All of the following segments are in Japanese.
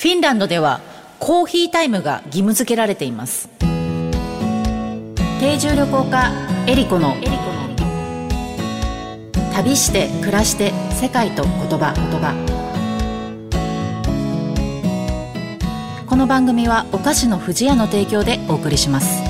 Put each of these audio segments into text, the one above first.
フィンランドではコーヒータイムが義務付けられています。定住旅行家エリコの旅して暮らして世界と言葉。言葉この番組はお菓子の不二家の提供でお送りします。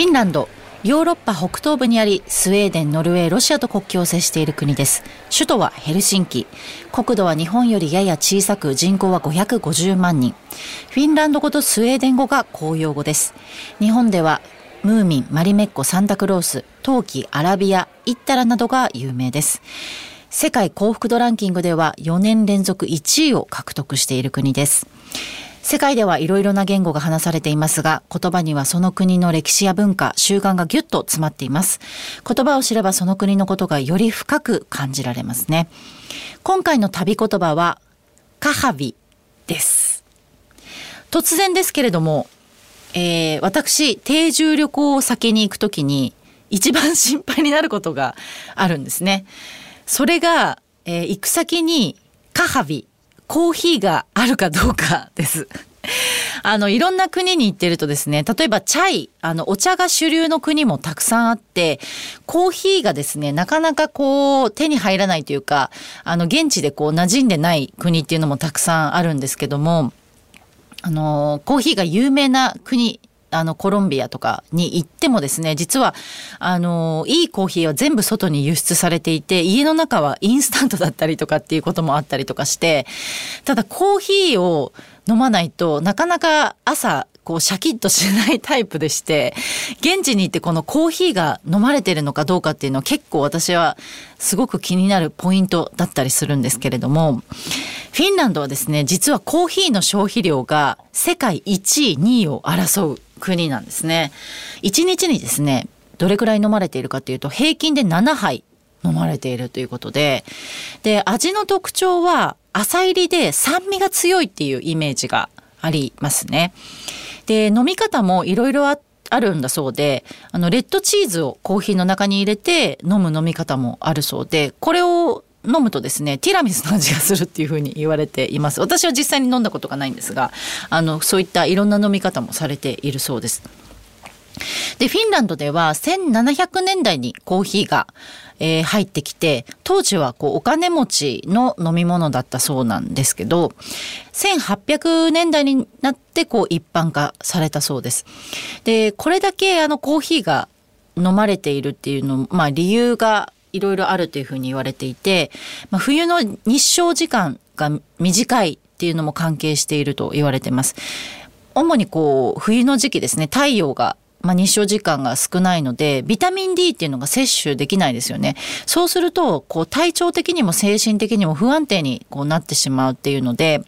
フィンランドヨーロッパ北東部にありスウェーデンノルウェーロシアと国境を接している国です。首都はヘルシンキ。国土は日本よりやや小さく人口は550万人。フィンランド語とスウェーデン語が公用語です。日本ではムーミンマリメッコサンタクロース陶器アラビアイッタラなどが有名です。世界幸福度ランキングでは4年連続1位を獲得している国です。世界ではいろいろな言語が話されていますが、言葉にはその国の歴史や文化、習慣がぎゅっと詰まっています。言葉を知ればその国のことがより深く感じられますね。今回の旅言葉は、カハビです。突然ですけれども、えー、私、定住旅行を先に行くときに、一番心配になることがあるんですね。それが、えー、行く先にカハビコーヒーがあるかどうかです。あの、いろんな国に行ってるとですね、例えばチャイ、あの、お茶が主流の国もたくさんあって、コーヒーがですね、なかなかこう、手に入らないというか、あの、現地でこう、馴染んでない国っていうのもたくさんあるんですけども、あの、コーヒーが有名な国あのコロンビアとかに行ってもですね実はあのいいコーヒーは全部外に輸出されていて家の中はインスタントだったりとかっていうこともあったりとかしてただコーヒーを飲まないとなかなか朝こうシャキッとしないタイプでして現地に行ってこのコーヒーが飲まれてるのかどうかっていうのは結構私はすごく気になるポイントだったりするんですけれどもフィンランドはですね実はコーヒーの消費量が世界1位2位を争う。国なんですね。1日にですね、どれくらい飲まれているかというと、平均で7杯飲まれているということで、で、味の特徴は、浅入りで酸味が強いっていうイメージがありますね。で、飲み方もいろいろああるんだそうで、あの、レッドチーズをコーヒーの中に入れて飲む飲み方もあるそうで、これを飲むとですねティラミスの味がするっていうふうに言われています。私は実際に飲んだことがないんですがあのそういったいろんな飲み方もされているそうです。でフィンランドでは1700年代にコーヒーが、えー、入ってきて当時はこうお金持ちの飲み物だったそうなんですけど1800年代になってこう一般化されたそうです。でこれだけあのコーヒーが飲まれているっていうのまあ理由がいろいろあるというふうに言われていて、まあ、冬の日照時間が短いっていうのも関係していると言われてます。主にこう冬の時期ですね太陽がまあ、日照時間が少ないのでビタミン D っていうのが摂取できないですよね。そうするとこう体調的にも精神的にも不安定にこうなってしまうっていうので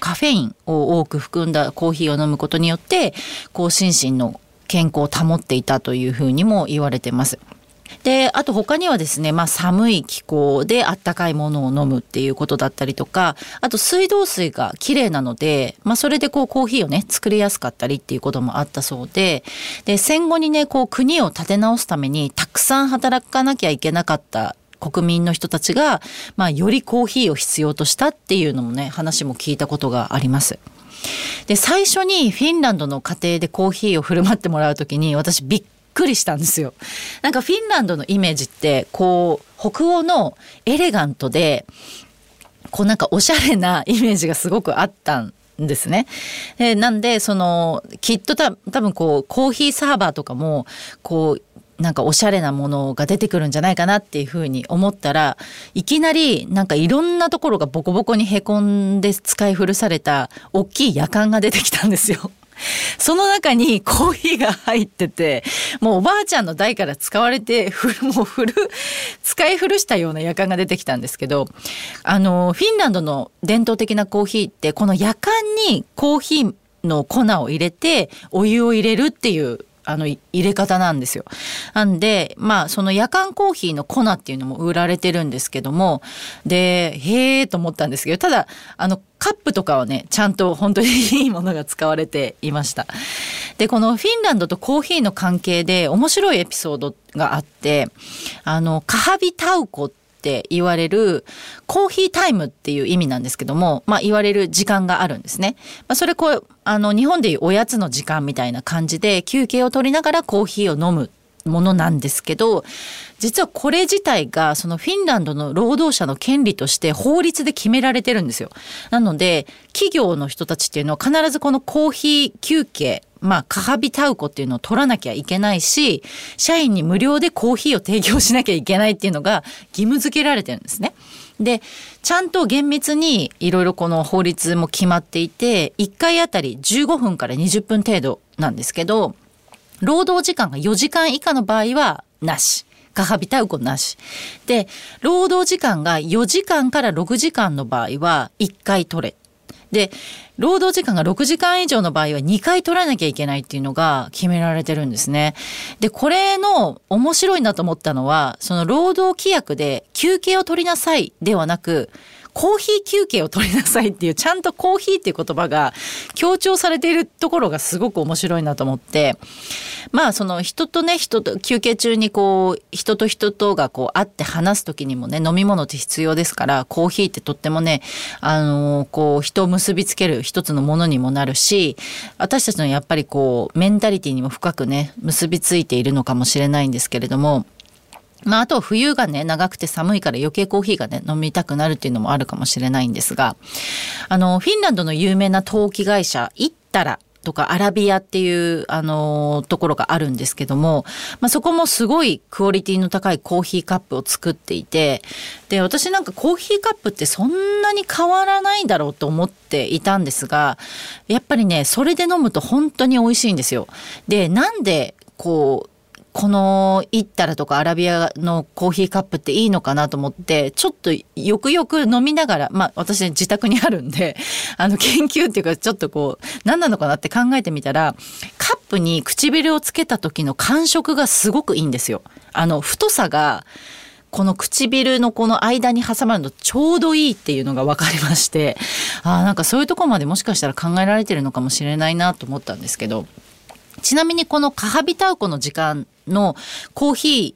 カフェインを多く含んだコーヒーを飲むことによってこう心身の健康を保っていたというふうにも言われてます。であと他にはですね、まあ、寒い気候であったかいものを飲むっていうことだったりとかあと水道水がきれいなので、まあ、それでこうコーヒーをね作りやすかったりっていうこともあったそうでで戦後にねこう国を立て直すためにたくさん働かなきゃいけなかった国民の人たちが、まあ、よりコーヒーを必要としたっていうのもね話も聞いたことがあります。で最初にフィンランドの家庭でコーヒーを振る舞ってもらう時に私びっくりしたんですよ。なんかフィンランドのイメージってこう北欧のエレガントでこうなんかおしゃれなイメージがすごくあったんですね。えなんでそのきっとた多分こうコーヒーサーバーとかもこうなんかおしゃれなものが出てくるんじゃないかなっていうふうに思ったらいきなりなんかいろんなところがボコボコにへこんで使い古された大きい夜間が出てきたんですよ。その中にコーヒーが入ってて、もうおばあちゃんの代から使われて、もう古、使い古したような夜間が出てきたんですけど、あの、フィンランドの伝統的なコーヒーって、このやかんにコーヒーの粉を入れて、お湯を入れるっていうあの入れ方なんですよ。なんでまあその夜間コーヒーの粉っていうのも売られてるんですけどもでへえと思ったんですけどただあのカップとかはねちゃんと本当にいいものが使われていました。でこのフィンランドとコーヒーの関係で面白いエピソードがあってあのカハビタウコってって言われるコーヒータイムっていう意味なんですけども、まあ、言われる時間があるんですね。まあ、それこうあの日本でいうおやつの時間みたいな感じで休憩を取りながらコーヒーを飲むものなんですけど実はこれ自体がそのフィンランドの労働者の権利として法律で決められてるんですよ。なので企業の人たちっていうのは必ずこのコーヒー休憩まあ、カハビタウコっていうのを取らなきゃいけないし、社員に無料でコーヒーを提供しなきゃいけないっていうのが義務付けられてるんですね。で、ちゃんと厳密にいろいろこの法律も決まっていて、1回あたり15分から20分程度なんですけど、労働時間が4時間以下の場合はなし。カハビタウコなし。で、労働時間が4時間から6時間の場合は1回取れ。で、労働時間が6時間以上の場合は2回取らなきゃいけないっていうのが決められてるんですね。で、これの面白いなと思ったのは、その労働規約で休憩を取りなさいではなく、コーヒー休憩を取りなさいっていうちゃんとコーヒーっていう言葉が強調されているところがすごく面白いなと思って。まあその人とね人と休憩中にこう人と人とがこう会って話す時にもね飲み物って必要ですからコーヒーってとってもねあのこう人を結びつける一つのものにもなるし私たちのやっぱりこうメンタリティにも深くね結びついているのかもしれないんですけれどもまあ、あと冬がね、長くて寒いから余計コーヒーがね、飲みたくなるっていうのもあるかもしれないんですが、あの、フィンランドの有名な陶器会社、イッタラとかアラビアっていう、あのところがあるんですけども、まあ、そこもすごいクオリティの高いコーヒーカップを作っていて、で、私なんかコーヒーカップってそんなに変わらないだろうと思っていたんですが、やっぱりね、それで飲むと本当に美味しいんですよ。で、なんで、こう、このイッタラとかアラビアのコーヒーカップっていいのかなと思ってちょっとよくよく飲みながらまあ私、自宅にあるんで あの研究っていうかちょっとこう何なのかなって考えてみたらカップに唇をつけた時の感触がすごくいいんですよ。あの太さがこの唇のこの間に挟まるのちょうどいいっていうのが分かりましてあなんかそういうとこまでもしかしたら考えられてるのかもしれないなと思ったんですけどちなみにこのカハビタウコの時間のコーヒー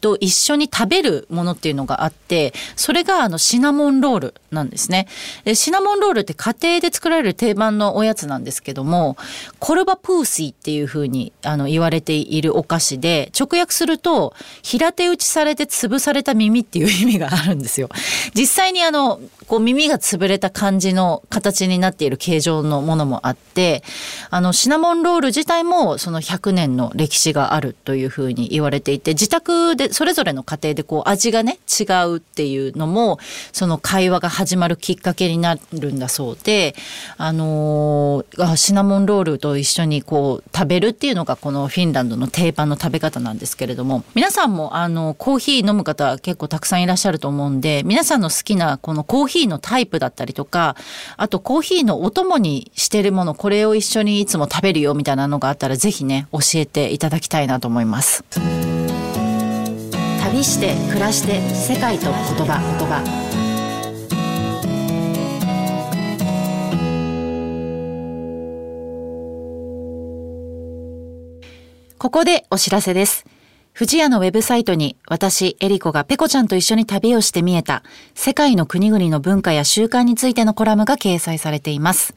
と一緒に食べるものっていうのがあってそれがあのシナモンロールなんですね。シナモンロールって家庭で作られる定番のおやつなんですけどもコルバプーシーっていうふうにあの言われているお菓子で直訳すると平手打ちされて潰された耳っていう意味があるんですよ。実際にあのこう耳が潰れた感じの形になっている形状のものもあってあのシナモンロール自体もその100年の歴史があるというふうに言われていて自宅でそれぞれの家庭でこう味がね違うっていうのもその会話が始まるきっかけになるんだそうであのー、シナモンロールと一緒にこう食べるっていうのがこのフィンランドの定番の食べ方なんですけれども皆さんもあのコーヒー飲む方結構たくさんいらっしゃると思うんで皆さんの好きなこのコーヒーのタイプだったりとかあとコーヒーのお供にしてるものこれを一緒にいつも食べるよみたいなのがあったら是非ね教えていただきたいなと思います。旅して暮らして世界と言葉言葉ここでお知らせです。富士屋のウェブサイトに私、エリコがペコちゃんと一緒に旅をして見えた世界の国々の文化や習慣についてのコラムが掲載されています。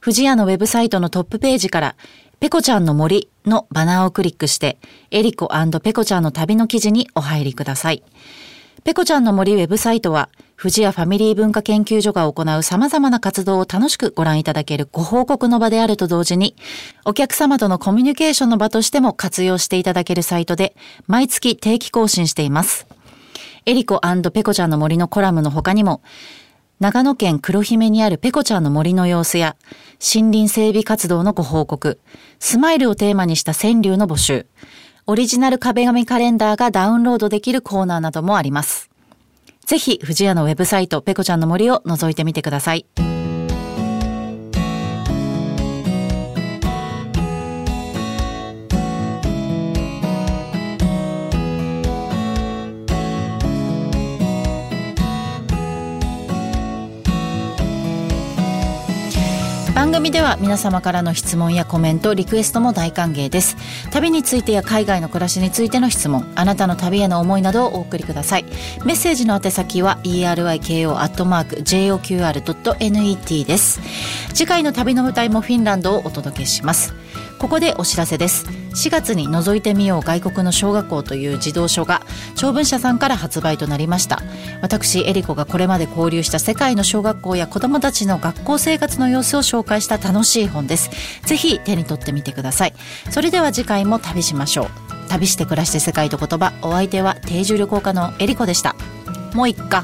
富士屋のウェブサイトのトップページからペコちゃんの森のバナーをクリックしてエリコペコちゃんの旅の記事にお入りください。ペコちゃんの森ウェブサイトは、富士屋ファミリー文化研究所が行う様々な活動を楽しくご覧いただけるご報告の場であると同時に、お客様とのコミュニケーションの場としても活用していただけるサイトで、毎月定期更新しています。エリコペコちゃんの森のコラムの他にも、長野県黒姫にあるペコちゃんの森の様子や、森林整備活動のご報告、スマイルをテーマにした川柳の募集、オリジナル壁紙カレンダーがダウンロードできるコーナーなどもあります。ぜひ、藤屋のウェブサイト、ペコちゃんの森を覗いてみてください。番組では皆様からの質問やコメントリクエストも大歓迎です。旅についてや海外の暮らしについての質問あなたの旅への思いなどをお送りください。メッセージの宛先は eriko.joqr.net です。次回の旅の舞台もフィンランドをお届けします。ここでお知らせです。4月に覗いてみよう外国の小学校という児童書が長文社さんから発売となりました。私エリコがこれまで交流した世界の小学校や子どもたちの学校生活の様子を紹介した楽しい本です。ぜひ手に取ってみてください。それでは次回も旅しましょう。旅して暮らして世界と言葉。お相手は定住旅行家のエリコでした。もういっか